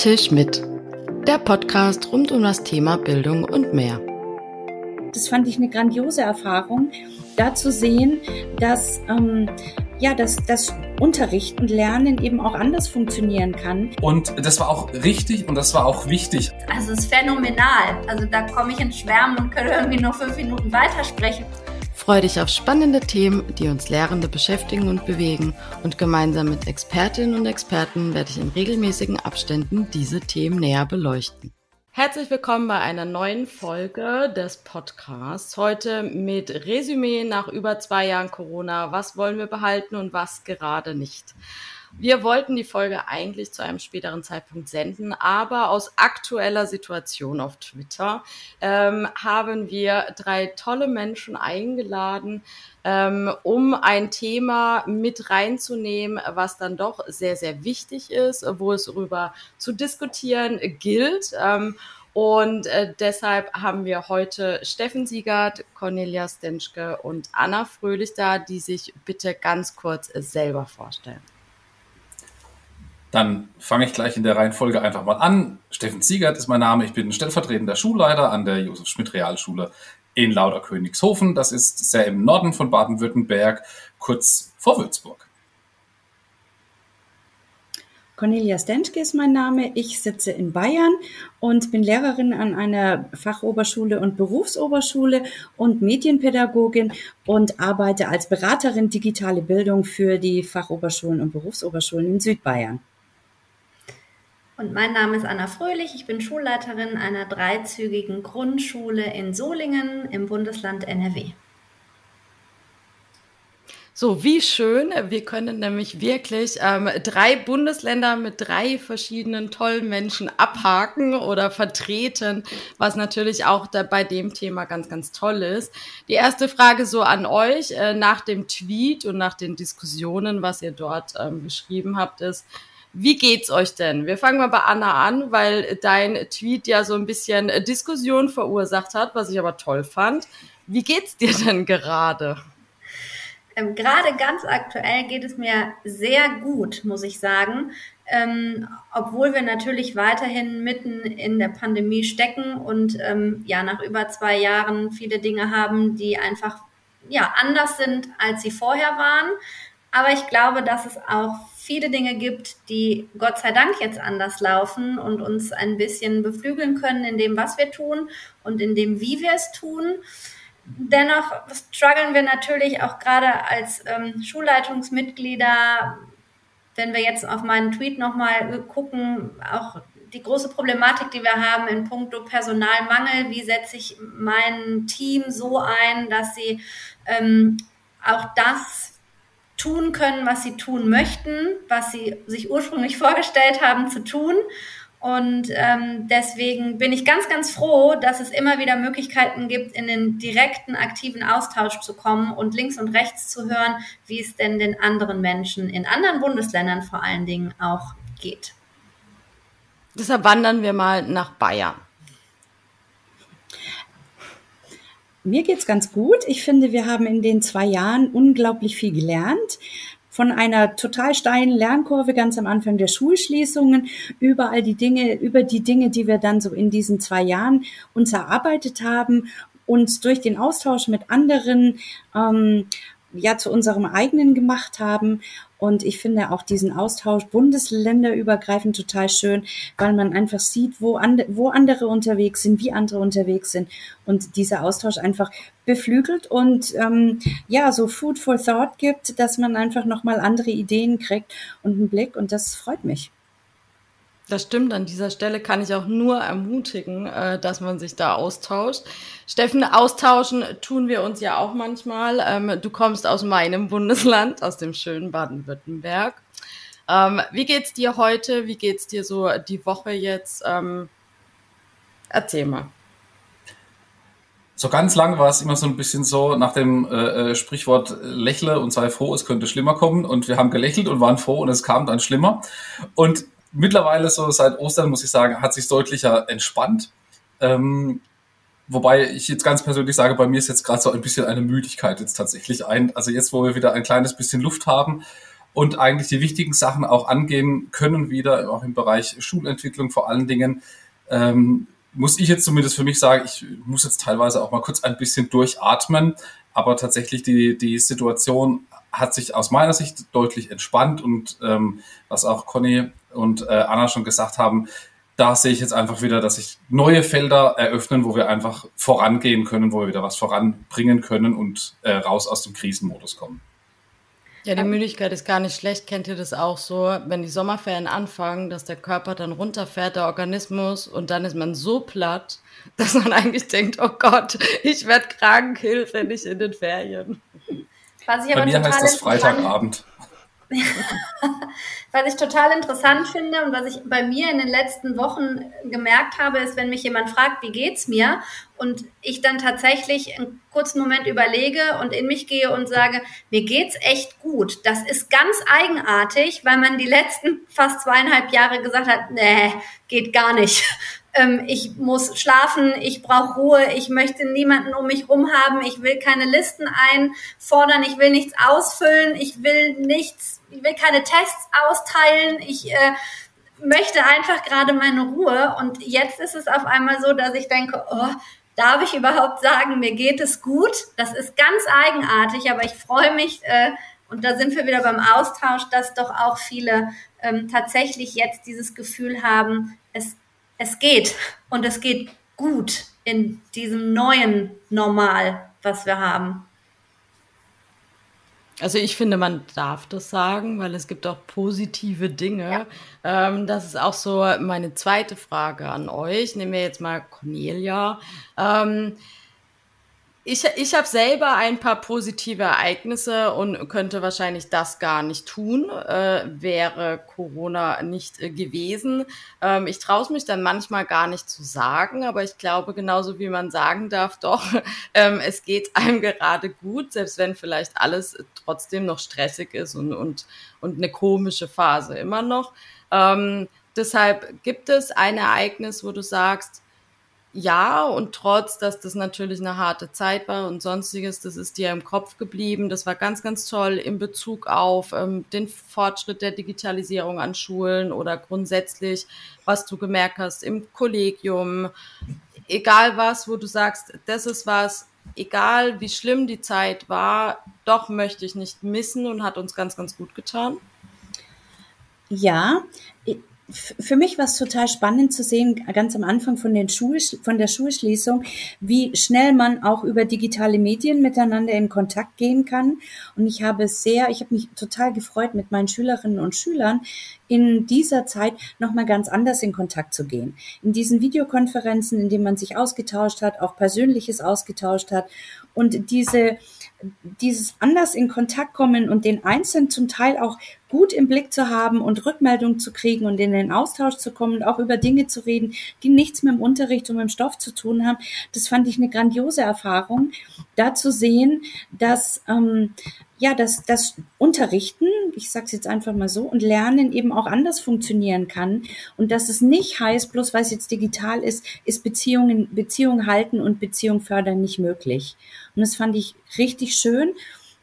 Tisch mit. Der Podcast rund um das Thema Bildung und mehr. Das fand ich eine grandiose Erfahrung, da zu sehen, dass, ähm, ja, dass das Unterricht und Lernen eben auch anders funktionieren kann. Und das war auch richtig und das war auch wichtig. Also es ist phänomenal. Also da komme ich ins Schwärmen und könnte irgendwie noch fünf Minuten weitersprechen. Freu dich auf spannende Themen, die uns Lehrende beschäftigen und bewegen. Und gemeinsam mit Expertinnen und Experten werde ich in regelmäßigen Abständen diese Themen näher beleuchten. Herzlich willkommen bei einer neuen Folge des Podcasts. Heute mit Resümee nach über zwei Jahren Corona. Was wollen wir behalten und was gerade nicht? Wir wollten die Folge eigentlich zu einem späteren Zeitpunkt senden, aber aus aktueller Situation auf Twitter ähm, haben wir drei tolle Menschen eingeladen, ähm, um ein Thema mit reinzunehmen, was dann doch sehr, sehr wichtig ist, wo es darüber zu diskutieren gilt. Ähm, und äh, deshalb haben wir heute Steffen Siegert, Cornelia Stenschke und Anna Fröhlich da, die sich bitte ganz kurz selber vorstellen. Dann fange ich gleich in der Reihenfolge einfach mal an. Steffen Siegert ist mein Name. Ich bin stellvertretender Schulleiter an der Josef Schmidt Realschule in Lauderkönigshofen. Das ist sehr im Norden von Baden-Württemberg, kurz vor Würzburg. Cornelia Stenschke ist mein Name. Ich sitze in Bayern und bin Lehrerin an einer Fachoberschule und Berufsoberschule und Medienpädagogin und arbeite als Beraterin digitale Bildung für die Fachoberschulen und Berufsoberschulen in Südbayern. Und mein Name ist Anna Fröhlich. Ich bin Schulleiterin einer dreizügigen Grundschule in Solingen im Bundesland NRW. So, wie schön. Wir können nämlich wirklich ähm, drei Bundesländer mit drei verschiedenen tollen Menschen abhaken oder vertreten, was natürlich auch da bei dem Thema ganz, ganz toll ist. Die erste Frage so an euch äh, nach dem Tweet und nach den Diskussionen, was ihr dort ähm, geschrieben habt, ist, wie geht's euch denn? Wir fangen mal bei Anna an, weil dein Tweet ja so ein bisschen Diskussion verursacht hat, was ich aber toll fand. Wie geht's dir denn gerade? Ähm, gerade ganz aktuell geht es mir sehr gut, muss ich sagen. Ähm, obwohl wir natürlich weiterhin mitten in der Pandemie stecken und ähm, ja nach über zwei Jahren viele Dinge haben, die einfach ja anders sind, als sie vorher waren. Aber ich glaube, dass es auch viele Dinge gibt, die Gott sei Dank jetzt anders laufen und uns ein bisschen beflügeln können in dem, was wir tun und in dem, wie wir es tun. Dennoch strugglen wir natürlich auch gerade als ähm, Schulleitungsmitglieder, wenn wir jetzt auf meinen Tweet nochmal gucken, auch die große Problematik, die wir haben in puncto Personalmangel. Wie setze ich mein Team so ein, dass sie ähm, auch das tun können, was sie tun möchten, was sie sich ursprünglich vorgestellt haben zu tun. Und ähm, deswegen bin ich ganz, ganz froh, dass es immer wieder Möglichkeiten gibt, in den direkten, aktiven Austausch zu kommen und links und rechts zu hören, wie es denn den anderen Menschen in anderen Bundesländern vor allen Dingen auch geht. Deshalb wandern wir mal nach Bayern. Mir geht's ganz gut. Ich finde, wir haben in den zwei Jahren unglaublich viel gelernt. Von einer total steilen Lernkurve ganz am Anfang der Schulschließungen, über all die Dinge, über die Dinge, die wir dann so in diesen zwei Jahren uns erarbeitet haben, uns durch den Austausch mit anderen ähm, ja zu unserem eigenen gemacht haben. Und ich finde auch diesen Austausch bundesländerübergreifend total schön, weil man einfach sieht, wo, and, wo andere unterwegs sind, wie andere unterwegs sind. Und dieser Austausch einfach beflügelt und ähm, ja, so Food for Thought gibt, dass man einfach nochmal andere Ideen kriegt und einen Blick. Und das freut mich. Das stimmt, an dieser Stelle kann ich auch nur ermutigen, äh, dass man sich da austauscht. Steffen, austauschen tun wir uns ja auch manchmal. Ähm, du kommst aus meinem Bundesland, aus dem schönen Baden-Württemberg. Ähm, wie geht's dir heute? Wie geht's dir so die Woche jetzt? Ähm, erzähl mal. So ganz lang war es immer so ein bisschen so nach dem äh, äh Sprichwort lächle und sei froh, es könnte schlimmer kommen. Und wir haben gelächelt und waren froh und es kam dann schlimmer. Und mittlerweile so seit Ostern, muss ich sagen, hat sich deutlicher entspannt. Ähm, wobei ich jetzt ganz persönlich sage, bei mir ist jetzt gerade so ein bisschen eine Müdigkeit jetzt tatsächlich ein. Also jetzt, wo wir wieder ein kleines bisschen Luft haben, und eigentlich die wichtigen Sachen auch angehen können wieder, auch im Bereich Schulentwicklung vor allen Dingen. Ähm, muss ich jetzt zumindest für mich sagen, ich muss jetzt teilweise auch mal kurz ein bisschen durchatmen, aber tatsächlich die, die Situation hat sich aus meiner Sicht deutlich entspannt und ähm, was auch Conny und äh, Anna schon gesagt haben, da sehe ich jetzt einfach wieder, dass sich neue Felder eröffnen, wo wir einfach vorangehen können, wo wir wieder was voranbringen können und äh, raus aus dem Krisenmodus kommen. Ja, die Müdigkeit ist gar nicht schlecht. Kennt ihr das auch so, wenn die Sommerferien anfangen, dass der Körper dann runterfährt, der Organismus, und dann ist man so platt, dass man eigentlich denkt, oh Gott, ich werde krank, Hilfe, nicht in den Ferien. Was ich aber Bei mir heißt das Freitagabend. was ich total interessant finde und was ich bei mir in den letzten Wochen gemerkt habe, ist, wenn mich jemand fragt, wie geht's mir? Und ich dann tatsächlich einen kurzen Moment überlege und in mich gehe und sage, mir geht's echt gut. Das ist ganz eigenartig, weil man die letzten fast zweieinhalb Jahre gesagt hat, nee, geht gar nicht ähm, ich muss schlafen, ich brauche Ruhe, ich möchte niemanden um mich rum haben, ich will keine Listen einfordern, ich will nichts ausfüllen, ich will nichts, ich will keine Tests austeilen, ich äh, möchte einfach gerade meine Ruhe. Und jetzt ist es auf einmal so, dass ich denke, oh, darf ich überhaupt sagen, mir geht es gut? Das ist ganz eigenartig, aber ich freue mich, äh, und da sind wir wieder beim Austausch, dass doch auch viele ähm, tatsächlich jetzt dieses Gefühl haben, es es geht und es geht gut in diesem neuen Normal, was wir haben. Also ich finde, man darf das sagen, weil es gibt auch positive Dinge. Ja. Ähm, das ist auch so meine zweite Frage an euch. Nehmen wir jetzt mal Cornelia. Ähm, ich, ich habe selber ein paar positive Ereignisse und könnte wahrscheinlich das gar nicht tun, äh, wäre Corona nicht äh, gewesen. Ähm, ich traue es mich dann manchmal gar nicht zu sagen, aber ich glaube, genauso wie man sagen darf, doch, ähm, es geht einem gerade gut, selbst wenn vielleicht alles trotzdem noch stressig ist und, und, und eine komische Phase immer noch. Ähm, deshalb gibt es ein Ereignis, wo du sagst, ja, und trotz, dass das natürlich eine harte Zeit war und sonstiges, das ist dir im Kopf geblieben. Das war ganz, ganz toll in Bezug auf ähm, den Fortschritt der Digitalisierung an Schulen oder grundsätzlich, was du gemerkt hast im Kollegium. Egal was, wo du sagst, das ist was, egal wie schlimm die Zeit war, doch möchte ich nicht missen und hat uns ganz, ganz gut getan. Ja, für mich war es total spannend zu sehen, ganz am Anfang von, den Schul von der Schulschließung, wie schnell man auch über digitale Medien miteinander in Kontakt gehen kann. Und ich habe sehr, ich habe mich total gefreut, mit meinen Schülerinnen und Schülern in dieser Zeit nochmal ganz anders in Kontakt zu gehen. In diesen Videokonferenzen, in denen man sich ausgetauscht hat, auch Persönliches ausgetauscht hat und diese dieses anders in Kontakt kommen und den Einzelnen zum Teil auch gut im Blick zu haben und Rückmeldung zu kriegen und in den Austausch zu kommen und auch über Dinge zu reden, die nichts mit dem Unterricht und mit dem Stoff zu tun haben, das fand ich eine grandiose Erfahrung, da zu sehen, dass ähm, ja, dass das Unterrichten, ich sage es jetzt einfach mal so, und Lernen eben auch anders funktionieren kann und dass es nicht heißt, bloß weil es jetzt digital ist, ist Beziehungen, Beziehungen halten und Beziehung fördern nicht möglich. Und das fand ich richtig schön.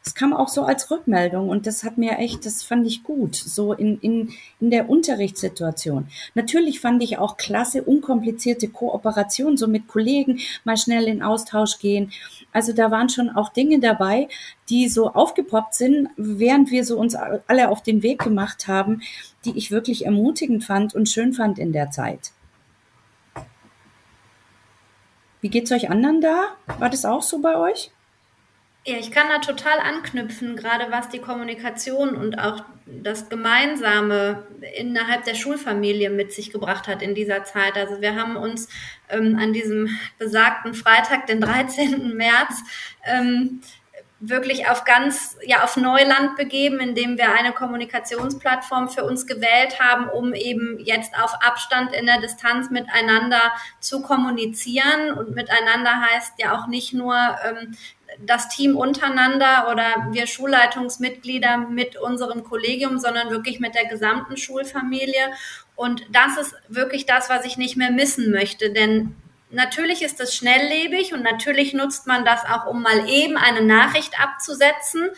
Das kam auch so als Rückmeldung und das hat mir echt, das fand ich gut, so in, in, in der Unterrichtssituation. Natürlich fand ich auch klasse, unkomplizierte Kooperation, so mit Kollegen mal schnell in Austausch gehen. Also da waren schon auch Dinge dabei, die so aufgepoppt sind, während wir so uns alle auf den Weg gemacht haben, die ich wirklich ermutigend fand und schön fand in der Zeit. Wie geht's euch anderen da? War das auch so bei euch? Ja, ich kann da total anknüpfen, gerade was die Kommunikation und auch das Gemeinsame innerhalb der Schulfamilie mit sich gebracht hat in dieser Zeit. Also wir haben uns ähm, an diesem besagten Freitag, den 13. März, ähm, wirklich auf ganz, ja, auf Neuland begeben, indem wir eine Kommunikationsplattform für uns gewählt haben, um eben jetzt auf Abstand in der Distanz miteinander zu kommunizieren. Und miteinander heißt ja auch nicht nur ähm, das Team untereinander oder wir Schulleitungsmitglieder mit unserem Kollegium, sondern wirklich mit der gesamten Schulfamilie. Und das ist wirklich das, was ich nicht mehr missen möchte, denn natürlich ist das schnelllebig und natürlich nutzt man das auch, um mal eben eine Nachricht abzusetzen.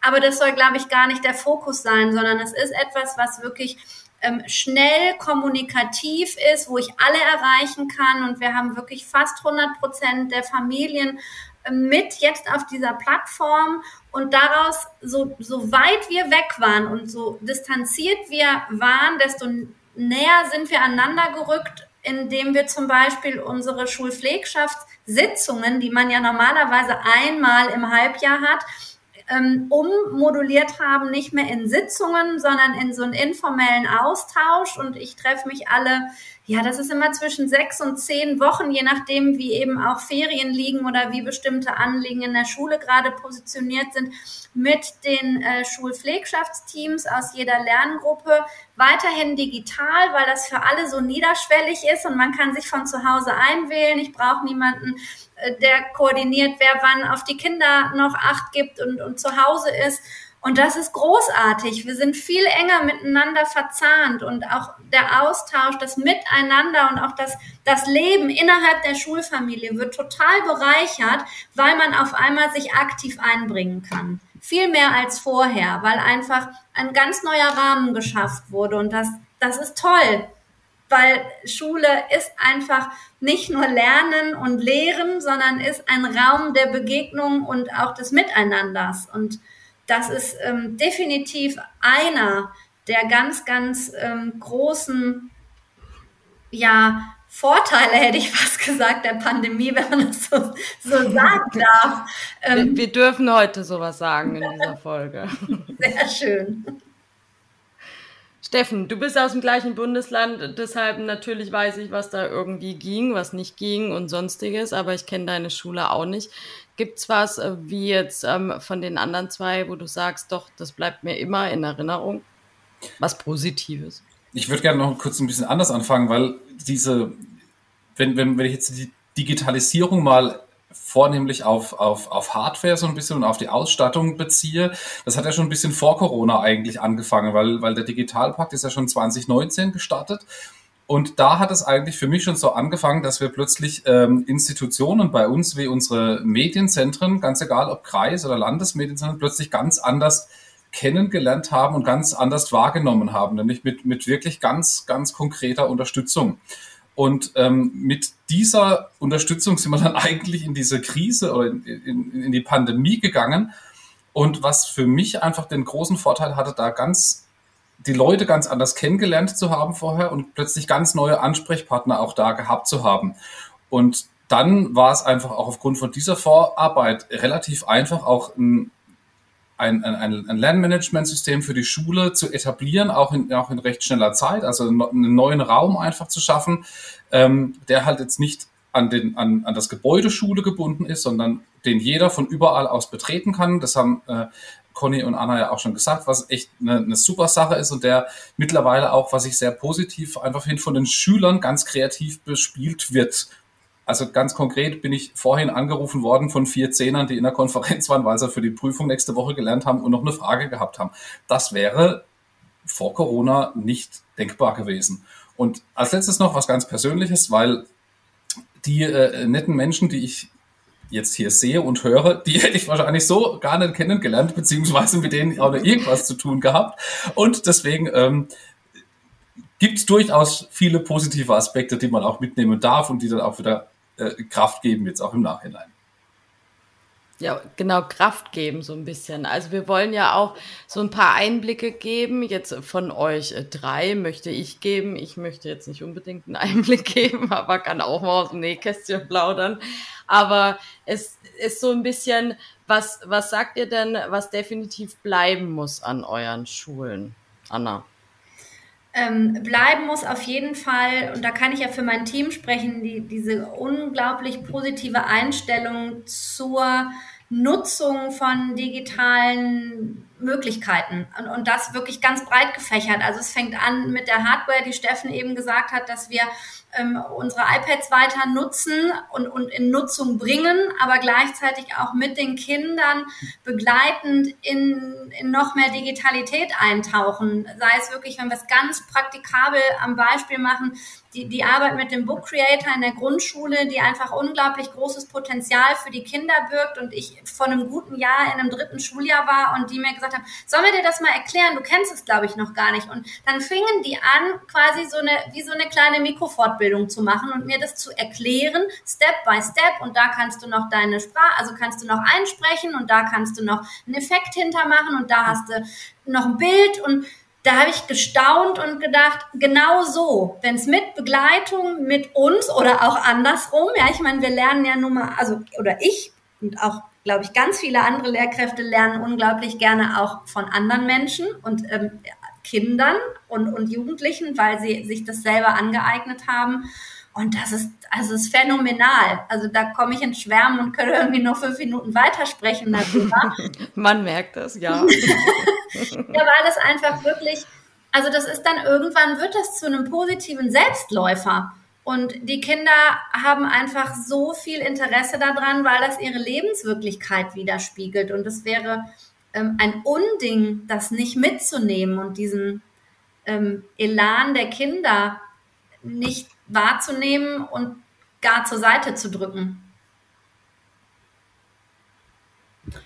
Aber das soll, glaube ich, gar nicht der Fokus sein, sondern es ist etwas, was wirklich ähm, schnell kommunikativ ist, wo ich alle erreichen kann. Und wir haben wirklich fast 100 Prozent der Familien ähm, mit jetzt auf dieser Plattform und daraus, so, so weit wir weg waren und so distanziert wir waren, desto näher sind wir aneinander gerückt indem wir zum Beispiel unsere Schulpflegschaftssitzungen, die man ja normalerweise einmal im Halbjahr hat, ähm, ummoduliert haben, nicht mehr in Sitzungen, sondern in so einen informellen Austausch. Und ich treffe mich alle, ja, das ist immer zwischen sechs und zehn Wochen, je nachdem, wie eben auch Ferien liegen oder wie bestimmte Anliegen in der Schule gerade positioniert sind, mit den äh, Schulpflegschaftsteams aus jeder Lerngruppe. Weiterhin digital, weil das für alle so niederschwellig ist und man kann sich von zu Hause einwählen. Ich brauche niemanden, äh, der koordiniert, wer wann auf die Kinder noch Acht gibt und, und zu Hause ist. Und das ist großartig. Wir sind viel enger miteinander verzahnt und auch der Austausch, das Miteinander und auch das, das Leben innerhalb der Schulfamilie wird total bereichert, weil man auf einmal sich aktiv einbringen kann. Viel mehr als vorher, weil einfach ein ganz neuer Rahmen geschafft wurde und das, das ist toll weil Schule ist einfach nicht nur Lernen und Lehren, sondern ist ein Raum der Begegnung und auch des Miteinanders. Und das ist ähm, definitiv einer der ganz, ganz ähm, großen, ja, Vorteile, hätte ich fast gesagt, der Pandemie, wenn man das so, so sagen darf. Ähm, wir, wir dürfen heute sowas sagen in dieser Folge. Sehr schön. Steffen, du bist aus dem gleichen Bundesland, deshalb natürlich weiß ich, was da irgendwie ging, was nicht ging und sonstiges, aber ich kenne deine Schule auch nicht. Gibt's was äh, wie jetzt ähm, von den anderen zwei, wo du sagst, doch, das bleibt mir immer in Erinnerung? Was Positives? Ich würde gerne noch kurz ein bisschen anders anfangen, weil diese, wenn, wenn, wenn ich jetzt die Digitalisierung mal vornehmlich auf, auf, auf Hardware so ein bisschen und auf die Ausstattung beziehe. Das hat ja schon ein bisschen vor Corona eigentlich angefangen, weil, weil der Digitalpakt ist ja schon 2019 gestartet. Und da hat es eigentlich für mich schon so angefangen, dass wir plötzlich ähm, Institutionen bei uns wie unsere Medienzentren, ganz egal ob Kreis- oder Landesmedienzentren, plötzlich ganz anders kennengelernt haben und ganz anders wahrgenommen haben, nämlich mit, mit wirklich ganz, ganz konkreter Unterstützung. Und ähm, mit dieser Unterstützung sind wir dann eigentlich in diese Krise oder in, in, in die Pandemie gegangen. Und was für mich einfach den großen Vorteil hatte, da ganz die Leute ganz anders kennengelernt zu haben vorher und plötzlich ganz neue Ansprechpartner auch da gehabt zu haben. Und dann war es einfach auch aufgrund von dieser Vorarbeit relativ einfach, auch ein ein, ein, ein Lernmanagementsystem für die Schule zu etablieren, auch in, auch in recht schneller Zeit, also einen neuen Raum einfach zu schaffen, ähm, der halt jetzt nicht an, den, an, an das Gebäude Schule gebunden ist, sondern den jeder von überall aus betreten kann. Das haben äh, Conny und Anna ja auch schon gesagt, was echt eine, eine super Sache ist und der mittlerweile auch, was ich sehr positiv einfach finde, von den Schülern ganz kreativ bespielt wird. Also ganz konkret bin ich vorhin angerufen worden von vier Zehnern, die in der Konferenz waren, weil sie für die Prüfung nächste Woche gelernt haben und noch eine Frage gehabt haben. Das wäre vor Corona nicht denkbar gewesen. Und als letztes noch was ganz Persönliches, weil die äh, netten Menschen, die ich jetzt hier sehe und höre, die hätte ich wahrscheinlich so gar nicht kennengelernt, beziehungsweise mit denen auch noch irgendwas zu tun gehabt. Und deswegen ähm, gibt es durchaus viele positive Aspekte, die man auch mitnehmen darf und die dann auch wieder äh, Kraft geben, jetzt auch im Nachhinein. Ja, genau, Kraft geben so ein bisschen. Also wir wollen ja auch so ein paar Einblicke geben. Jetzt von euch drei möchte ich geben. Ich möchte jetzt nicht unbedingt einen Einblick geben, aber kann auch mal aus dem Nähkästchen plaudern. Aber es ist so ein bisschen, was, was sagt ihr denn, was definitiv bleiben muss an euren Schulen? Anna ähm, bleiben muss auf jeden Fall, und da kann ich ja für mein Team sprechen, die, diese unglaublich positive Einstellung zur Nutzung von digitalen Möglichkeiten und, und das wirklich ganz breit gefächert. Also es fängt an mit der Hardware, die Steffen eben gesagt hat, dass wir ähm, unsere iPads weiter nutzen und, und in Nutzung bringen, aber gleichzeitig auch mit den Kindern begleitend in, in noch mehr Digitalität eintauchen. Sei es wirklich, wenn wir es ganz praktikabel am Beispiel machen, die, die Arbeit mit dem Book Creator in der Grundschule, die einfach unglaublich großes Potenzial für die Kinder birgt und ich vor einem guten Jahr in einem dritten Schuljahr war und die mir gesagt haben, sollen wir dir das mal erklären? Du kennst es, glaube ich, noch gar nicht. Und dann fingen die an, quasi so eine, wie so eine kleine Mikrofortbildung zu machen und mir das zu erklären, Step by Step. Und da kannst du noch deine Sprache, also kannst du noch einsprechen und da kannst du noch einen Effekt hintermachen und da hast du noch ein Bild und da habe ich gestaunt und gedacht, genau so, wenn es mit Begleitung mit uns oder auch andersrum, ja, ich meine, wir lernen ja nun mal, also oder ich und auch, glaube ich, ganz viele andere Lehrkräfte lernen unglaublich gerne auch von anderen Menschen und ähm, Kindern und, und Jugendlichen, weil sie sich das selber angeeignet haben. Und das ist, also ist phänomenal. Also da komme ich in Schwärmen und könnte irgendwie noch fünf Minuten weitersprechen darüber. Man merkt das, ja. ja, weil das einfach wirklich, also das ist dann irgendwann wird das zu einem positiven Selbstläufer. Und die Kinder haben einfach so viel Interesse daran, weil das ihre Lebenswirklichkeit widerspiegelt. Und es wäre ähm, ein Unding, das nicht mitzunehmen und diesen ähm, Elan der Kinder nicht wahrzunehmen und gar zur Seite zu drücken.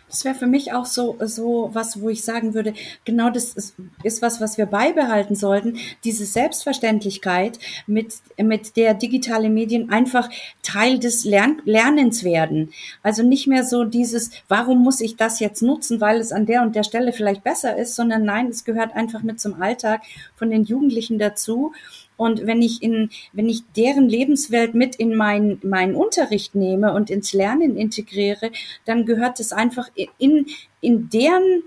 Das wäre für mich auch so, so was, wo ich sagen würde, genau das ist, ist was, was wir beibehalten sollten. Diese Selbstverständlichkeit, mit, mit der digitale Medien einfach Teil des Lern Lernens werden. Also nicht mehr so dieses, warum muss ich das jetzt nutzen, weil es an der und der Stelle vielleicht besser ist, sondern nein, es gehört einfach mit zum Alltag von den Jugendlichen dazu. Und wenn ich in, wenn ich deren Lebenswelt mit in meinen, meinen Unterricht nehme und ins Lernen integriere, dann gehört es einfach in, in deren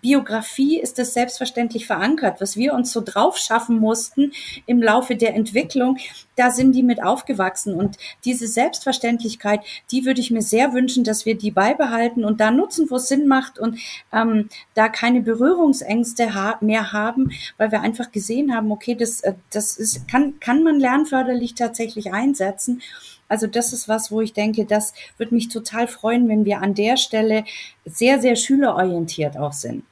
Biografie ist das selbstverständlich verankert. Was wir uns so drauf schaffen mussten im Laufe der Entwicklung, da sind die mit aufgewachsen. Und diese Selbstverständlichkeit, die würde ich mir sehr wünschen, dass wir die beibehalten und da nutzen, wo es Sinn macht und ähm, da keine Berührungsängste ha mehr haben, weil wir einfach gesehen haben, okay, das, äh, das ist, kann, kann man lernförderlich tatsächlich einsetzen. Also das ist was, wo ich denke, das würde mich total freuen, wenn wir an der Stelle sehr, sehr schülerorientiert auch sind.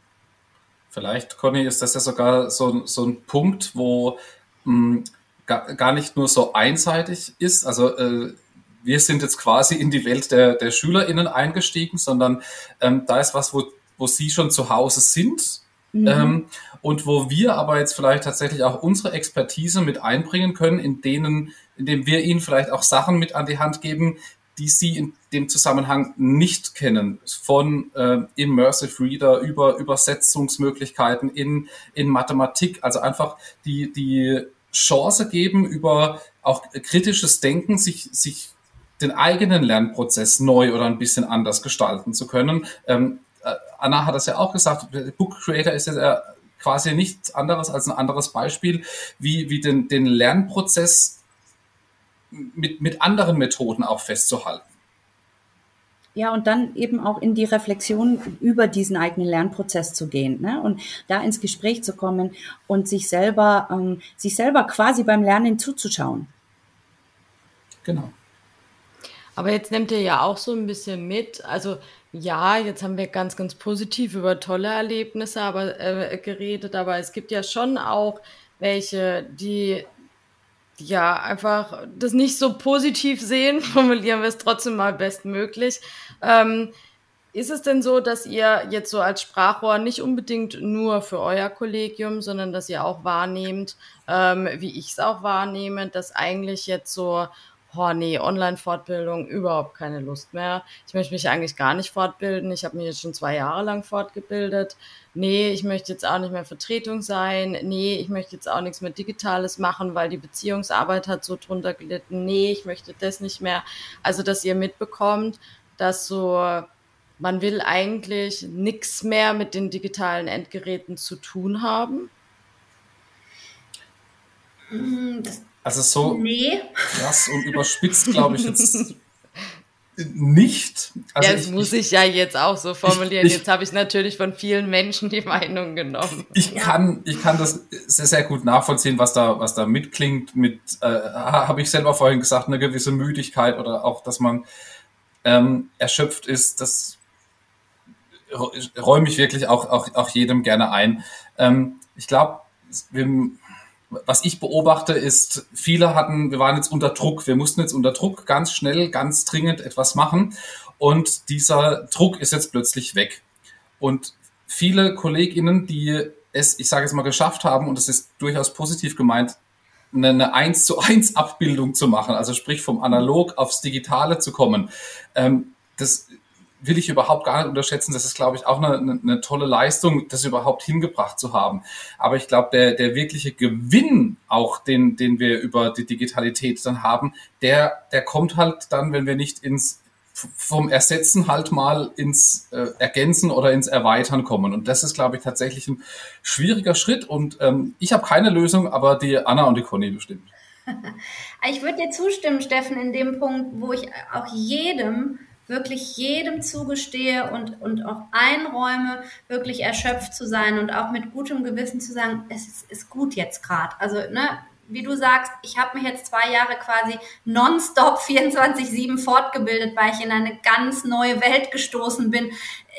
Vielleicht, Conny, ist das ja sogar so, so ein Punkt, wo mh, hm, gar, gar nicht nur so einseitig ist. Also äh, wir sind jetzt quasi in die Welt der, der SchülerInnen eingestiegen, sondern ähm, da ist was, wo, wo sie schon zu Hause sind Mhm. Ähm, und wo wir aber jetzt vielleicht tatsächlich auch unsere Expertise mit einbringen können, in denen, indem wir ihnen vielleicht auch Sachen mit an die Hand geben, die sie in dem Zusammenhang nicht kennen, von äh, Immersive Reader über Übersetzungsmöglichkeiten in, in Mathematik, also einfach die, die Chance geben, über auch kritisches Denken sich, sich den eigenen Lernprozess neu oder ein bisschen anders gestalten zu können. Ähm, äh, Anna hat das ja auch gesagt, Book Creator ist ja quasi nichts anderes als ein anderes Beispiel, wie, wie den, den Lernprozess mit, mit anderen Methoden auch festzuhalten. Ja, und dann eben auch in die Reflexion über diesen eigenen Lernprozess zu gehen ne? und da ins Gespräch zu kommen und sich selber, ähm, sich selber quasi beim Lernen zuzuschauen. Genau. Aber jetzt nehmt ihr ja auch so ein bisschen mit, also ja, jetzt haben wir ganz, ganz positiv über tolle Erlebnisse aber, äh, geredet, aber es gibt ja schon auch welche, die ja einfach das nicht so positiv sehen, formulieren wir es trotzdem mal bestmöglich. Ähm, ist es denn so, dass ihr jetzt so als Sprachrohr nicht unbedingt nur für euer Kollegium, sondern dass ihr auch wahrnehmt, ähm, wie ich es auch wahrnehme, dass eigentlich jetzt so oh nee, Online-Fortbildung, überhaupt keine Lust mehr. Ich möchte mich eigentlich gar nicht fortbilden. Ich habe mich jetzt schon zwei Jahre lang fortgebildet. Nee, ich möchte jetzt auch nicht mehr Vertretung sein. Nee, ich möchte jetzt auch nichts mehr Digitales machen, weil die Beziehungsarbeit hat so drunter gelitten. Nee, ich möchte das nicht mehr. Also, dass ihr mitbekommt, dass so, man will eigentlich nichts mehr mit den digitalen Endgeräten zu tun haben. Mm, das also so nee. krass und überspitzt, glaube ich, jetzt nicht. Also das ich, muss ich ja jetzt auch so formulieren. Ich, jetzt habe ich natürlich von vielen Menschen die Meinung genommen. Ich kann, ich kann das sehr, sehr gut nachvollziehen, was da, was da mitklingt. Mit, äh, habe ich selber vorhin gesagt, eine gewisse Müdigkeit oder auch, dass man ähm, erschöpft ist. Das räume ich wirklich auch, auch, auch jedem gerne ein. Ähm, ich glaube, was ich beobachte, ist, viele hatten, wir waren jetzt unter Druck, wir mussten jetzt unter Druck ganz schnell, ganz dringend etwas machen und dieser Druck ist jetzt plötzlich weg. Und viele KollegInnen, die es, ich sage jetzt mal, geschafft haben, und das ist durchaus positiv gemeint, eine 1 zu 1 Abbildung zu machen, also sprich vom Analog aufs Digitale zu kommen. Ähm, das will ich überhaupt gar nicht unterschätzen. Das ist, glaube ich, auch eine, eine, tolle Leistung, das überhaupt hingebracht zu haben. Aber ich glaube, der, der wirkliche Gewinn auch, den, den wir über die Digitalität dann haben, der, der kommt halt dann, wenn wir nicht ins vom Ersetzen halt mal ins äh, Ergänzen oder ins Erweitern kommen. Und das ist, glaube ich, tatsächlich ein schwieriger Schritt. Und ähm, ich habe keine Lösung, aber die Anna und die Conny bestimmt. Ich würde dir zustimmen, Steffen, in dem Punkt, wo ich auch jedem wirklich jedem zugestehe und, und auch einräume, wirklich erschöpft zu sein und auch mit gutem Gewissen zu sagen, es ist, ist gut jetzt gerade. Also, ne, wie du sagst, ich habe mich jetzt zwei Jahre quasi nonstop 24-7 fortgebildet, weil ich in eine ganz neue Welt gestoßen bin,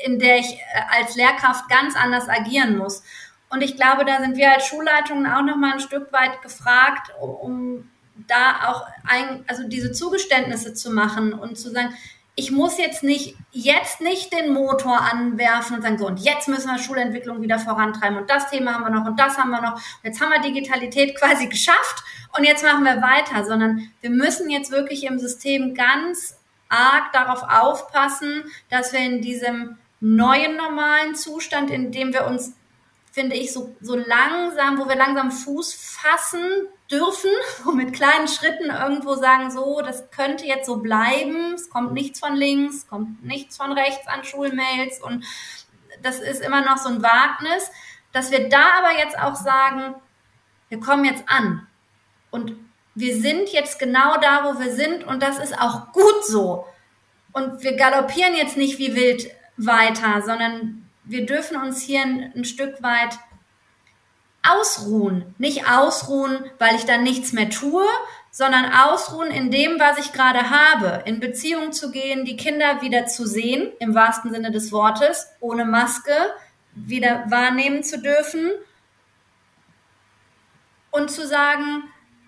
in der ich äh, als Lehrkraft ganz anders agieren muss. Und ich glaube, da sind wir als Schulleitungen auch noch mal ein Stück weit gefragt, um da auch ein, also diese Zugeständnisse zu machen und zu sagen, ich muss jetzt nicht, jetzt nicht den Motor anwerfen und sagen, so, und jetzt müssen wir Schulentwicklung wieder vorantreiben und das Thema haben wir noch und das haben wir noch. Jetzt haben wir Digitalität quasi geschafft und jetzt machen wir weiter, sondern wir müssen jetzt wirklich im System ganz arg darauf aufpassen, dass wir in diesem neuen normalen Zustand, in dem wir uns finde ich, so, so langsam, wo wir langsam Fuß fassen dürfen, wo mit kleinen Schritten irgendwo sagen, so, das könnte jetzt so bleiben, es kommt nichts von links, kommt nichts von rechts an Schulmails und das ist immer noch so ein Wagnis, dass wir da aber jetzt auch sagen, wir kommen jetzt an. Und wir sind jetzt genau da, wo wir sind und das ist auch gut so. Und wir galoppieren jetzt nicht wie wild weiter, sondern wir dürfen uns hier ein, ein Stück weit ausruhen. Nicht ausruhen, weil ich dann nichts mehr tue, sondern ausruhen in dem, was ich gerade habe, in Beziehung zu gehen, die Kinder wieder zu sehen, im wahrsten Sinne des Wortes, ohne Maske, wieder wahrnehmen zu dürfen. Und zu sagen,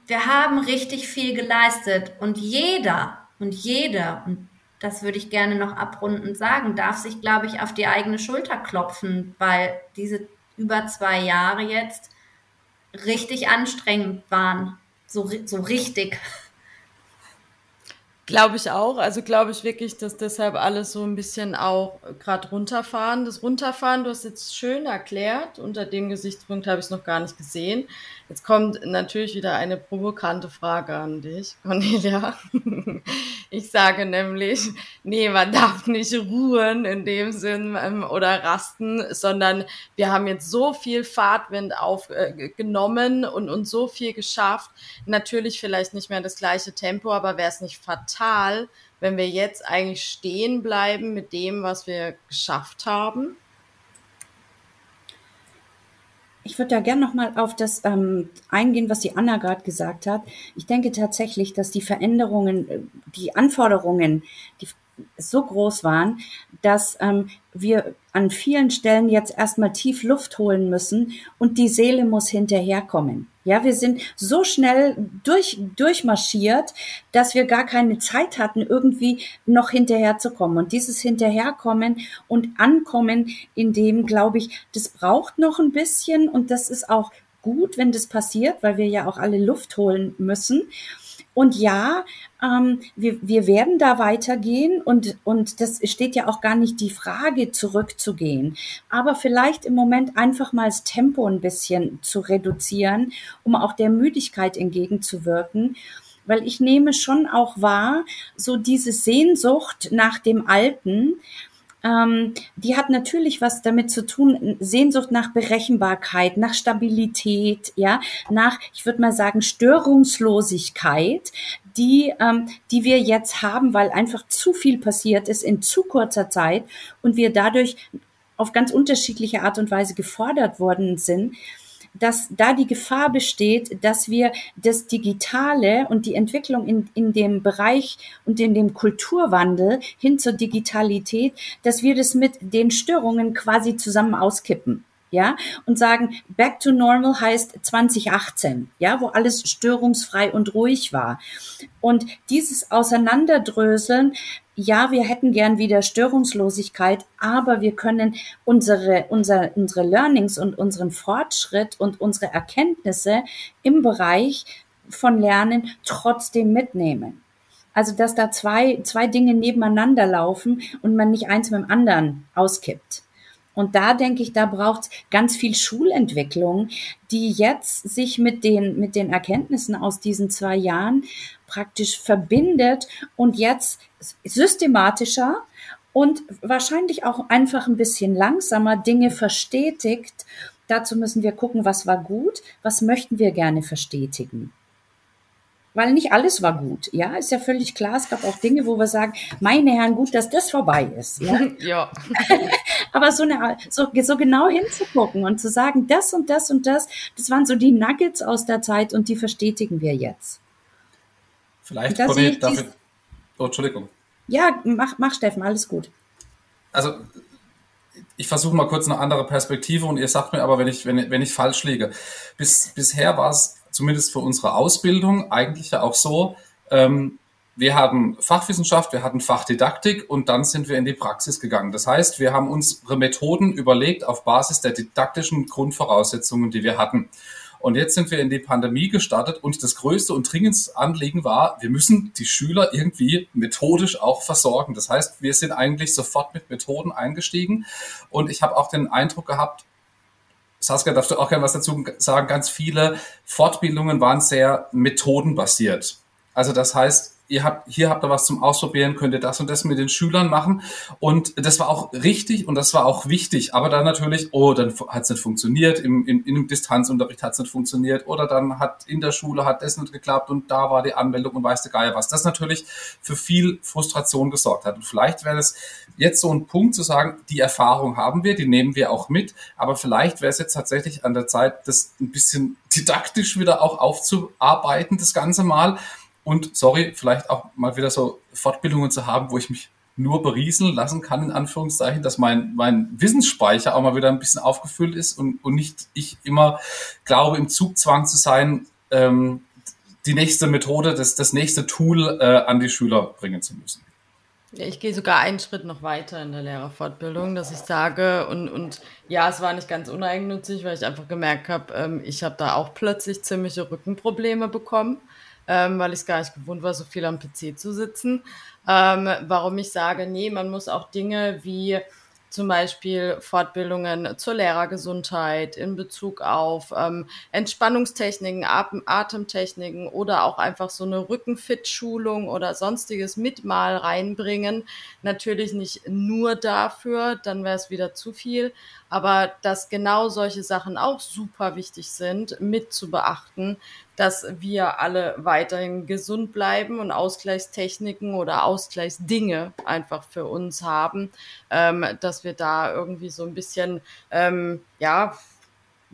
wir haben richtig viel geleistet. Und jeder und jeder, und das würde ich gerne noch abrundend sagen, darf sich, glaube ich, auf die eigene Schulter klopfen, weil diese über zwei Jahre jetzt richtig anstrengend waren. So, so richtig. Glaube ich auch. Also glaube ich wirklich, dass deshalb alles so ein bisschen auch gerade runterfahren. Das Runterfahren, du hast jetzt schön erklärt. Unter dem Gesichtspunkt habe ich es noch gar nicht gesehen. Jetzt kommt natürlich wieder eine provokante Frage an dich, Cornelia. Ich sage nämlich, nee, man darf nicht ruhen in dem Sinn ähm, oder rasten, sondern wir haben jetzt so viel Fahrtwind aufgenommen äh, und uns so viel geschafft. Natürlich vielleicht nicht mehr das gleiche Tempo, aber wäre es nicht fatal, wenn wir jetzt eigentlich stehen bleiben mit dem, was wir geschafft haben? Ich würde da gerne nochmal auf das ähm, eingehen, was die Anna gerade gesagt hat. Ich denke tatsächlich, dass die Veränderungen, äh, die Anforderungen, die so groß waren, dass ähm, wir an vielen Stellen jetzt erstmal tief Luft holen müssen und die Seele muss hinterherkommen. Ja, wir sind so schnell durch, durchmarschiert, dass wir gar keine Zeit hatten, irgendwie noch hinterherzukommen. Und dieses Hinterherkommen und Ankommen, in dem, glaube ich, das braucht noch ein bisschen und das ist auch gut, wenn das passiert, weil wir ja auch alle Luft holen müssen. Und ja, ähm, wir, wir werden da weitergehen und, und das steht ja auch gar nicht die Frage, zurückzugehen. Aber vielleicht im Moment einfach mal das Tempo ein bisschen zu reduzieren, um auch der Müdigkeit entgegenzuwirken. Weil ich nehme schon auch wahr, so diese Sehnsucht nach dem Alten, ähm, die hat natürlich was damit zu tun, Sehnsucht nach Berechenbarkeit, nach Stabilität, ja, nach, ich würde mal sagen, Störungslosigkeit, die, ähm, die wir jetzt haben, weil einfach zu viel passiert ist in zu kurzer Zeit und wir dadurch auf ganz unterschiedliche Art und Weise gefordert worden sind dass da die Gefahr besteht, dass wir das Digitale und die Entwicklung in, in dem Bereich und in dem Kulturwandel hin zur Digitalität, dass wir das mit den Störungen quasi zusammen auskippen ja, und sagen, back to normal heißt 2018, ja, wo alles störungsfrei und ruhig war. Und dieses Auseinanderdröseln, ja, wir hätten gern wieder Störungslosigkeit, aber wir können unsere, unser, unsere Learnings und unseren Fortschritt und unsere Erkenntnisse im Bereich von Lernen trotzdem mitnehmen. Also, dass da zwei, zwei Dinge nebeneinander laufen und man nicht eins mit dem anderen auskippt. Und da denke ich, da braucht es ganz viel Schulentwicklung, die jetzt sich mit den, mit den Erkenntnissen aus diesen zwei Jahren praktisch verbindet und jetzt systematischer und wahrscheinlich auch einfach ein bisschen langsamer Dinge verstetigt. Dazu müssen wir gucken, was war gut, was möchten wir gerne verstetigen weil nicht alles war gut. Ja, ist ja völlig klar. Es gab auch Dinge, wo wir sagen, meine Herren, gut, dass das vorbei ist. Ja. ja. Aber so, eine, so, so genau hinzugucken und zu sagen, das und das und das, das waren so die Nuggets aus der Zeit und die verstetigen wir jetzt. Vielleicht, Conny, darf ich, oh, Entschuldigung. Ja, mach, mach Steffen, alles gut. Also, ich versuche mal kurz eine andere Perspektive und ihr sagt mir aber, wenn ich, wenn, wenn ich falsch liege. Bis, bisher war es zumindest für unsere Ausbildung eigentlich ja auch so, ähm, wir hatten Fachwissenschaft, wir hatten Fachdidaktik und dann sind wir in die Praxis gegangen. Das heißt, wir haben unsere Methoden überlegt auf Basis der didaktischen Grundvoraussetzungen, die wir hatten. Und jetzt sind wir in die Pandemie gestartet und das größte und dringendste Anliegen war, wir müssen die Schüler irgendwie methodisch auch versorgen. Das heißt, wir sind eigentlich sofort mit Methoden eingestiegen und ich habe auch den Eindruck gehabt, Saskia, darfst du auch gerne was dazu sagen? Ganz viele Fortbildungen waren sehr methodenbasiert. Also das heißt, ihr habt, hier habt ihr was zum Ausprobieren, könnt ihr das und das mit den Schülern machen. Und das war auch richtig und das war auch wichtig. Aber dann natürlich, oh, dann hat es nicht funktioniert, im, im, im Distanzunterricht hat es nicht funktioniert oder dann hat in der Schule hat das nicht geklappt und da war die Anmeldung und weiß der Geier was. Das natürlich für viel Frustration gesorgt hat. Und vielleicht wäre es jetzt so ein Punkt zu sagen, die Erfahrung haben wir, die nehmen wir auch mit, aber vielleicht wäre es jetzt tatsächlich an der Zeit, das ein bisschen didaktisch wieder auch aufzuarbeiten, das Ganze mal und sorry, vielleicht auch mal wieder so Fortbildungen zu haben, wo ich mich nur berieseln lassen kann, in Anführungszeichen, dass mein, mein Wissensspeicher auch mal wieder ein bisschen aufgefüllt ist und, und nicht ich immer glaube, im Zugzwang zu sein, ähm, die nächste Methode, das, das nächste Tool äh, an die Schüler bringen zu müssen. Ich gehe sogar einen Schritt noch weiter in der Lehrerfortbildung, dass ich sage, und, und ja, es war nicht ganz uneigennützig, weil ich einfach gemerkt habe, ähm, ich habe da auch plötzlich ziemliche Rückenprobleme bekommen ähm, weil ich es gar nicht gewohnt war, so viel am PC zu sitzen. Ähm, warum ich sage, nee, man muss auch Dinge wie zum Beispiel Fortbildungen zur Lehrergesundheit in Bezug auf ähm, Entspannungstechniken, Atem Atemtechniken oder auch einfach so eine Rückenfit-Schulung oder sonstiges mit mal reinbringen. Natürlich nicht nur dafür, dann wäre es wieder zu viel, aber dass genau solche Sachen auch super wichtig sind, mit zu beachten, dass wir alle weiterhin gesund bleiben und Ausgleichstechniken oder Ausgleichsdinge einfach für uns haben, ähm, dass wir da irgendwie so ein bisschen, ähm, ja,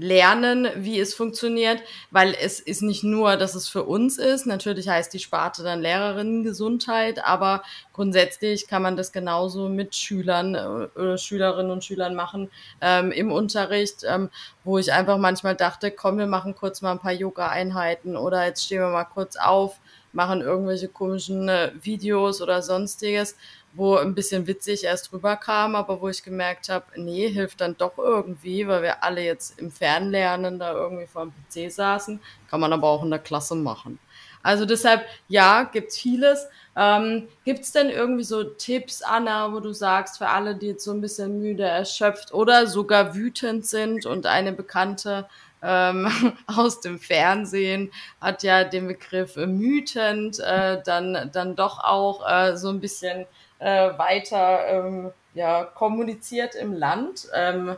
lernen, wie es funktioniert, weil es ist nicht nur, dass es für uns ist. Natürlich heißt die Sparte dann Lehrerinnengesundheit, aber grundsätzlich kann man das genauso mit Schülern äh, oder Schülerinnen und Schülern machen ähm, im Unterricht, ähm, wo ich einfach manchmal dachte, komm, wir machen kurz mal ein paar Yoga-Einheiten oder jetzt stehen wir mal kurz auf, machen irgendwelche komischen äh, Videos oder sonstiges wo ein bisschen witzig erst rüberkam, aber wo ich gemerkt habe, nee, hilft dann doch irgendwie, weil wir alle jetzt im Fernlernen da irgendwie vor dem PC saßen, kann man aber auch in der Klasse machen. Also deshalb, ja, gibt's vieles. Ähm, gibt's denn irgendwie so Tipps, Anna, wo du sagst, für alle, die jetzt so ein bisschen müde, erschöpft oder sogar wütend sind und eine Bekannte ähm, aus dem Fernsehen hat ja den Begriff wütend äh, dann, dann doch auch äh, so ein bisschen äh, weiter ähm, ja, kommuniziert im Land. Ähm,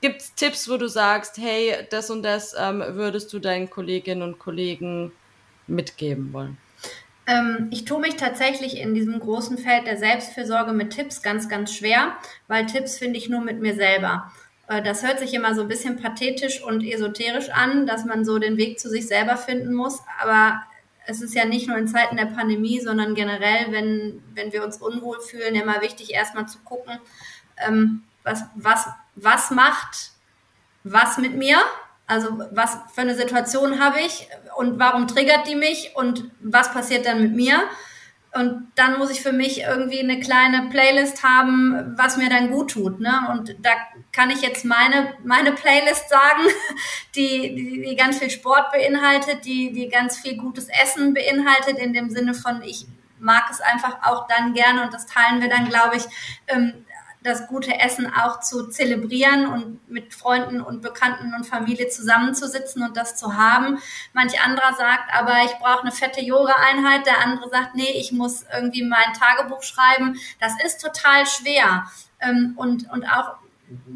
Gibt es Tipps, wo du sagst, hey, das und das ähm, würdest du deinen Kolleginnen und Kollegen mitgeben wollen? Ähm, ich tue mich tatsächlich in diesem großen Feld der Selbstfürsorge mit Tipps ganz, ganz schwer, weil Tipps finde ich nur mit mir selber. Äh, das hört sich immer so ein bisschen pathetisch und esoterisch an, dass man so den Weg zu sich selber finden muss. Aber es ist ja nicht nur in Zeiten der Pandemie, sondern generell, wenn, wenn wir uns unwohl fühlen, immer wichtig, erstmal zu gucken, ähm, was, was, was macht was mit mir? Also was für eine Situation habe ich und warum triggert die mich und was passiert dann mit mir? Und dann muss ich für mich irgendwie eine kleine Playlist haben, was mir dann gut tut. Ne? Und da kann ich jetzt meine, meine Playlist sagen, die, die, die ganz viel Sport beinhaltet, die, die ganz viel gutes Essen beinhaltet, in dem Sinne von, ich mag es einfach auch dann gerne und das teilen wir dann, glaube ich, ähm, das gute Essen auch zu zelebrieren und mit Freunden und Bekannten und Familie zusammenzusitzen und das zu haben. Manch anderer sagt, aber ich brauche eine fette Yoga-Einheit. Der andere sagt, nee, ich muss irgendwie mein Tagebuch schreiben. Das ist total schwer. Ähm, und, und auch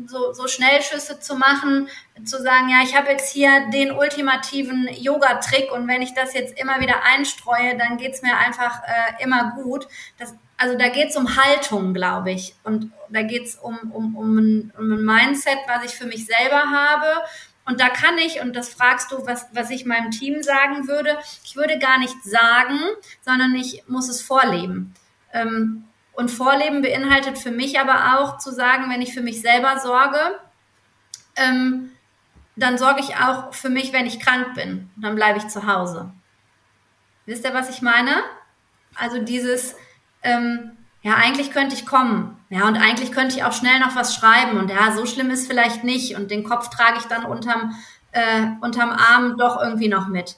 so, so Schnellschüsse zu machen, zu sagen, ja, ich habe jetzt hier den ultimativen Yoga-Trick und wenn ich das jetzt immer wieder einstreue, dann geht's mir einfach äh, immer gut. Das also da geht es um Haltung, glaube ich. Und da geht es um, um, um, ein, um ein Mindset, was ich für mich selber habe. Und da kann ich, und das fragst du, was, was ich meinem Team sagen würde, ich würde gar nicht sagen, sondern ich muss es vorleben. Ähm, und Vorleben beinhaltet für mich aber auch zu sagen, wenn ich für mich selber sorge, ähm, dann sorge ich auch für mich, wenn ich krank bin. Dann bleibe ich zu Hause. Wisst ihr, was ich meine? Also dieses, ähm, ja, eigentlich könnte ich kommen. Ja, und eigentlich könnte ich auch schnell noch was schreiben. Und ja, so schlimm ist vielleicht nicht. Und den Kopf trage ich dann unterm, äh, unterm Arm doch irgendwie noch mit.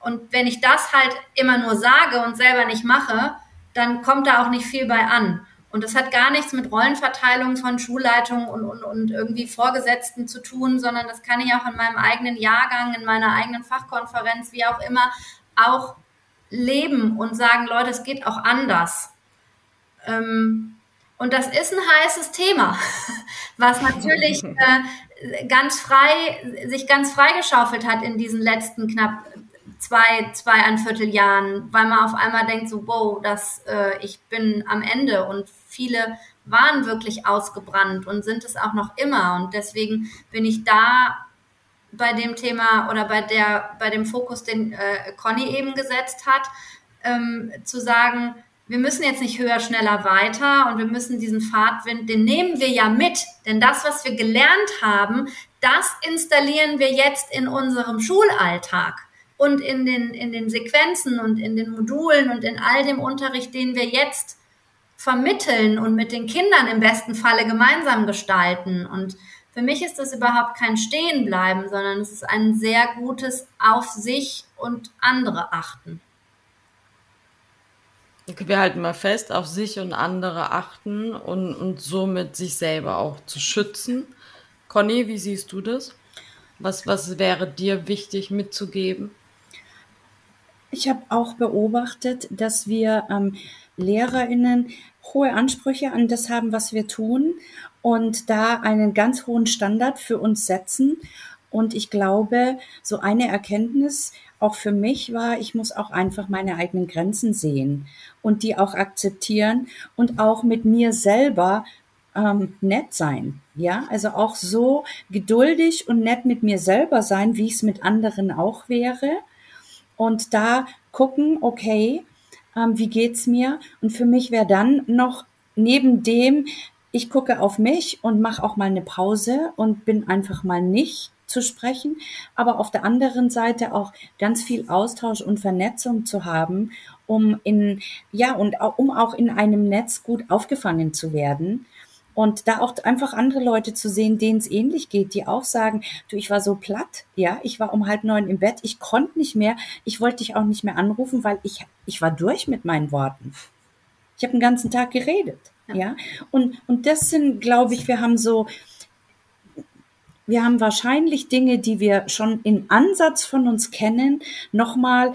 Und wenn ich das halt immer nur sage und selber nicht mache, dann kommt da auch nicht viel bei an. Und das hat gar nichts mit Rollenverteilung von Schulleitungen und, und, und irgendwie Vorgesetzten zu tun, sondern das kann ich auch in meinem eigenen Jahrgang, in meiner eigenen Fachkonferenz, wie auch immer, auch leben und sagen, Leute, es geht auch anders. Ähm, und das ist ein heißes Thema, was natürlich äh, ganz frei, sich ganz frei geschaufelt hat in diesen letzten knapp zwei, zweieinviertel Jahren, weil man auf einmal denkt, so, wow, das, äh, ich bin am Ende und viele waren wirklich ausgebrannt und sind es auch noch immer. Und deswegen bin ich da bei dem Thema oder bei der, bei dem Fokus, den äh, Conny eben gesetzt hat, ähm, zu sagen, wir müssen jetzt nicht höher, schneller, weiter und wir müssen diesen Fahrtwind, den nehmen wir ja mit. Denn das, was wir gelernt haben, das installieren wir jetzt in unserem Schulalltag und in den, in den Sequenzen und in den Modulen und in all dem Unterricht, den wir jetzt vermitteln und mit den Kindern im besten Falle gemeinsam gestalten. Und für mich ist das überhaupt kein Stehenbleiben, sondern es ist ein sehr gutes auf sich und andere achten. Wir halten mal fest, auf sich und andere achten und, und somit sich selber auch zu schützen. Conny, wie siehst du das? Was, was wäre dir wichtig mitzugeben? Ich habe auch beobachtet, dass wir ähm, LehrerInnen hohe Ansprüche an das haben, was wir tun und da einen ganz hohen Standard für uns setzen. Und ich glaube, so eine Erkenntnis auch für mich war, ich muss auch einfach meine eigenen Grenzen sehen und die auch akzeptieren und auch mit mir selber ähm, nett sein. Ja, also auch so geduldig und nett mit mir selber sein, wie ich es mit anderen auch wäre. Und da gucken, okay, ähm, wie geht's mir? Und für mich wäre dann noch neben dem, ich gucke auf mich und mache auch mal eine Pause und bin einfach mal nicht zu sprechen, aber auf der anderen Seite auch ganz viel Austausch und Vernetzung zu haben, um in, ja, und um auch in einem Netz gut aufgefangen zu werden. Und da auch einfach andere Leute zu sehen, denen es ähnlich geht, die auch sagen, du, ich war so platt, ja, ich war um halb neun im Bett, ich konnte nicht mehr, ich wollte dich auch nicht mehr anrufen, weil ich, ich war durch mit meinen Worten. Ich habe den ganzen Tag geredet, ja. ja. Und, und das sind, glaube ich, wir haben so, wir haben wahrscheinlich Dinge, die wir schon im Ansatz von uns kennen, nochmal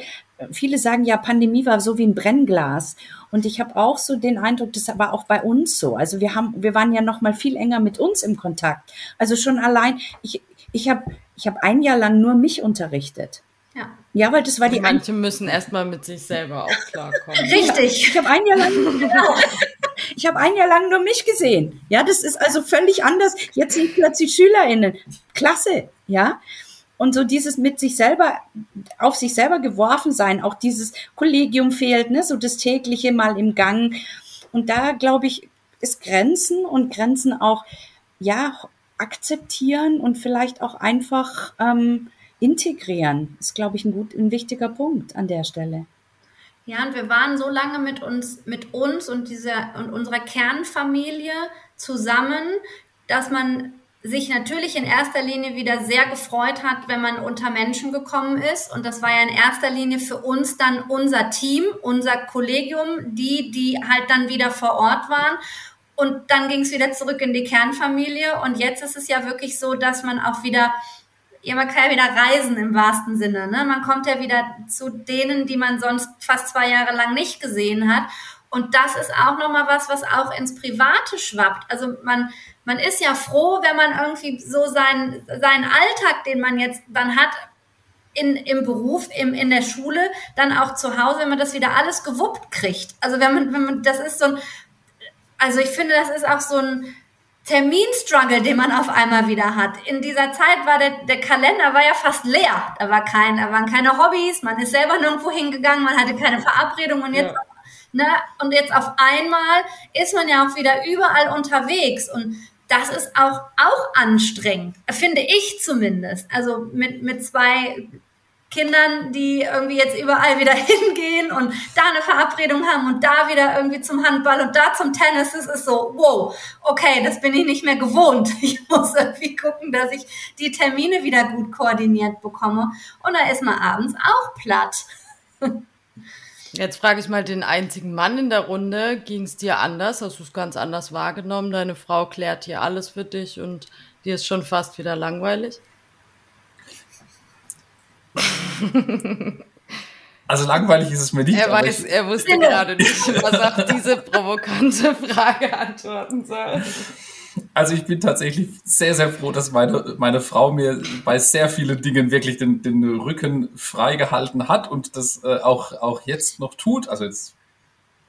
viele sagen ja, Pandemie war so wie ein Brennglas. Und ich habe auch so den Eindruck, das war auch bei uns so. Also wir haben, wir waren ja noch mal viel enger mit uns im Kontakt. Also schon allein, ich, ich habe ich hab ein Jahr lang nur mich unterrichtet. Ja. Ja, weil das war die. Manche müssen erstmal mit sich selber auch klarkommen. Richtig. Ich habe ein Jahr lang, genau. Ich habe ein Jahr lang nur mich gesehen. Ja, das ist also völlig anders. Jetzt sind plötzlich SchülerInnen. Klasse. Ja. Und so dieses mit sich selber, auf sich selber geworfen sein, auch dieses Kollegium fehlt, ne, so das tägliche mal im Gang. Und da glaube ich, ist Grenzen und Grenzen auch, ja, akzeptieren und vielleicht auch einfach ähm, integrieren, ist, glaube ich, ein, gut, ein wichtiger Punkt an der Stelle. Ja, und wir waren so lange mit uns, mit uns und dieser und unserer Kernfamilie zusammen, dass man sich natürlich in erster Linie wieder sehr gefreut hat, wenn man unter Menschen gekommen ist. Und das war ja in erster Linie für uns dann unser Team, unser Kollegium, die, die halt dann wieder vor Ort waren. Und dann ging es wieder zurück in die Kernfamilie. Und jetzt ist es ja wirklich so, dass man auch wieder, ja, man kann ja wieder reisen im wahrsten Sinne. Ne? Man kommt ja wieder zu denen, die man sonst fast zwei Jahre lang nicht gesehen hat. Und das ist auch nochmal was, was auch ins Private schwappt. Also man, man ist ja froh, wenn man irgendwie so seinen, seinen Alltag, den man jetzt dann hat, in, im Beruf, im, in der Schule, dann auch zu Hause, wenn man das wieder alles gewuppt kriegt. Also wenn man, wenn man, das ist so ein, also ich finde, das ist auch so ein Terminstruggle, den man auf einmal wieder hat. In dieser Zeit war der, der Kalender war ja fast leer. Da war kein, da waren keine Hobbys, man ist selber nirgendwo hingegangen, man hatte keine Verabredung und jetzt ja. Ne? Und jetzt auf einmal ist man ja auch wieder überall unterwegs und das ist auch, auch anstrengend, finde ich zumindest. Also mit, mit zwei Kindern, die irgendwie jetzt überall wieder hingehen und da eine Verabredung haben und da wieder irgendwie zum Handball und da zum Tennis. Es ist so, wow, okay, das bin ich nicht mehr gewohnt. Ich muss irgendwie gucken, dass ich die Termine wieder gut koordiniert bekomme. Und da ist man abends auch platt. Jetzt frage ich mal den einzigen Mann in der Runde. Ging es dir anders? Hast du es ganz anders wahrgenommen? Deine Frau klärt hier alles für dich und dir ist schon fast wieder langweilig? Also langweilig ist es mir nicht. Er weiß, er wusste gerade nicht, was auf diese provokante Frage antworten soll. Also ich bin tatsächlich sehr, sehr froh, dass meine, meine Frau mir bei sehr vielen Dingen wirklich den, den Rücken freigehalten hat und das äh, auch, auch jetzt noch tut. Also jetzt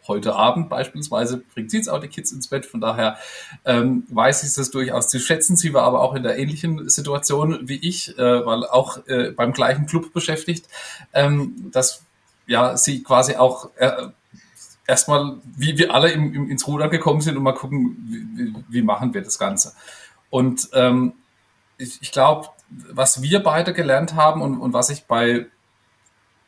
heute Abend beispielsweise bringt sie jetzt auch die Kids ins Bett. Von daher ähm, weiß ich es durchaus zu schätzen. Sie war aber auch in der ähnlichen Situation wie ich, äh, weil auch äh, beim gleichen Club beschäftigt, ähm, dass ja sie quasi auch äh, erstmal, wie wir alle im, im, ins Ruder gekommen sind und mal gucken, wie, wie machen wir das Ganze. Und ähm, ich, ich glaube, was wir beide gelernt haben und, und was ich bei,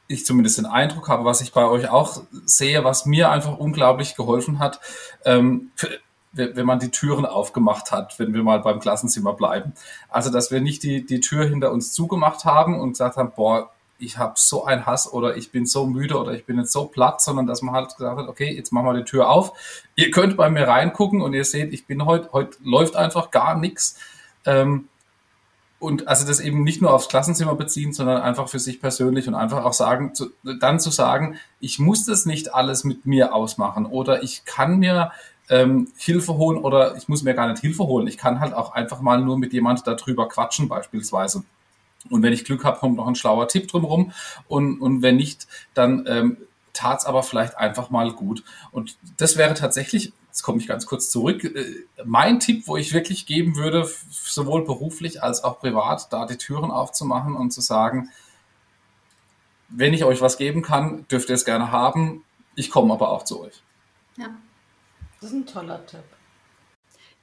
ich zumindest den Eindruck habe, was ich bei euch auch sehe, was mir einfach unglaublich geholfen hat, ähm, für, wenn man die Türen aufgemacht hat, wenn wir mal beim Klassenzimmer bleiben. Also, dass wir nicht die, die Tür hinter uns zugemacht haben und gesagt haben, boah, ich habe so einen Hass oder ich bin so müde oder ich bin jetzt so platt, sondern dass man halt gesagt hat, okay, jetzt machen wir die Tür auf. Ihr könnt bei mir reingucken und ihr seht, ich bin heute, heute läuft einfach gar nichts. Ähm, und also das eben nicht nur aufs Klassenzimmer beziehen, sondern einfach für sich persönlich und einfach auch sagen, zu, dann zu sagen, ich muss das nicht alles mit mir ausmachen oder ich kann mir ähm, Hilfe holen oder ich muss mir gar nicht Hilfe holen. Ich kann halt auch einfach mal nur mit jemand darüber quatschen beispielsweise. Und wenn ich Glück habe, kommt noch ein schlauer Tipp drumherum. Und, und wenn nicht, dann ähm, tat es aber vielleicht einfach mal gut. Und das wäre tatsächlich, jetzt komme ich ganz kurz zurück, äh, mein Tipp, wo ich wirklich geben würde, sowohl beruflich als auch privat, da die Türen aufzumachen und zu sagen, wenn ich euch was geben kann, dürft ihr es gerne haben. Ich komme aber auch zu euch. Ja, das ist ein toller Tipp.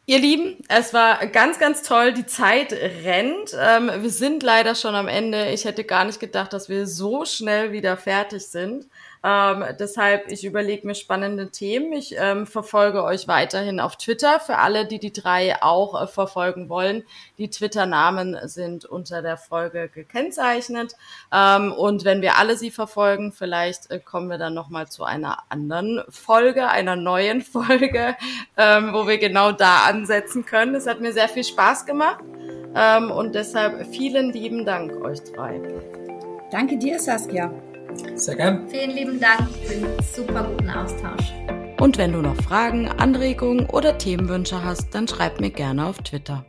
Ihr Lieben, es war ganz, ganz toll. Die Zeit rennt. Ähm, wir sind leider schon am Ende. Ich hätte gar nicht gedacht, dass wir so schnell wieder fertig sind. Ähm, deshalb, ich überlege mir spannende Themen. Ich ähm, verfolge euch weiterhin auf Twitter für alle, die die drei auch äh, verfolgen wollen. Die Twitter-Namen sind unter der Folge gekennzeichnet. Ähm, und wenn wir alle sie verfolgen, vielleicht äh, kommen wir dann nochmal zu einer anderen Folge, einer neuen Folge, ähm, wo wir genau da ansetzen können. Es hat mir sehr viel Spaß gemacht. Ähm, und deshalb vielen lieben Dank euch drei. Danke dir, Saskia. Sehr gern. Vielen lieben Dank für den super guten Austausch. Und wenn du noch Fragen, Anregungen oder Themenwünsche hast, dann schreib mir gerne auf Twitter.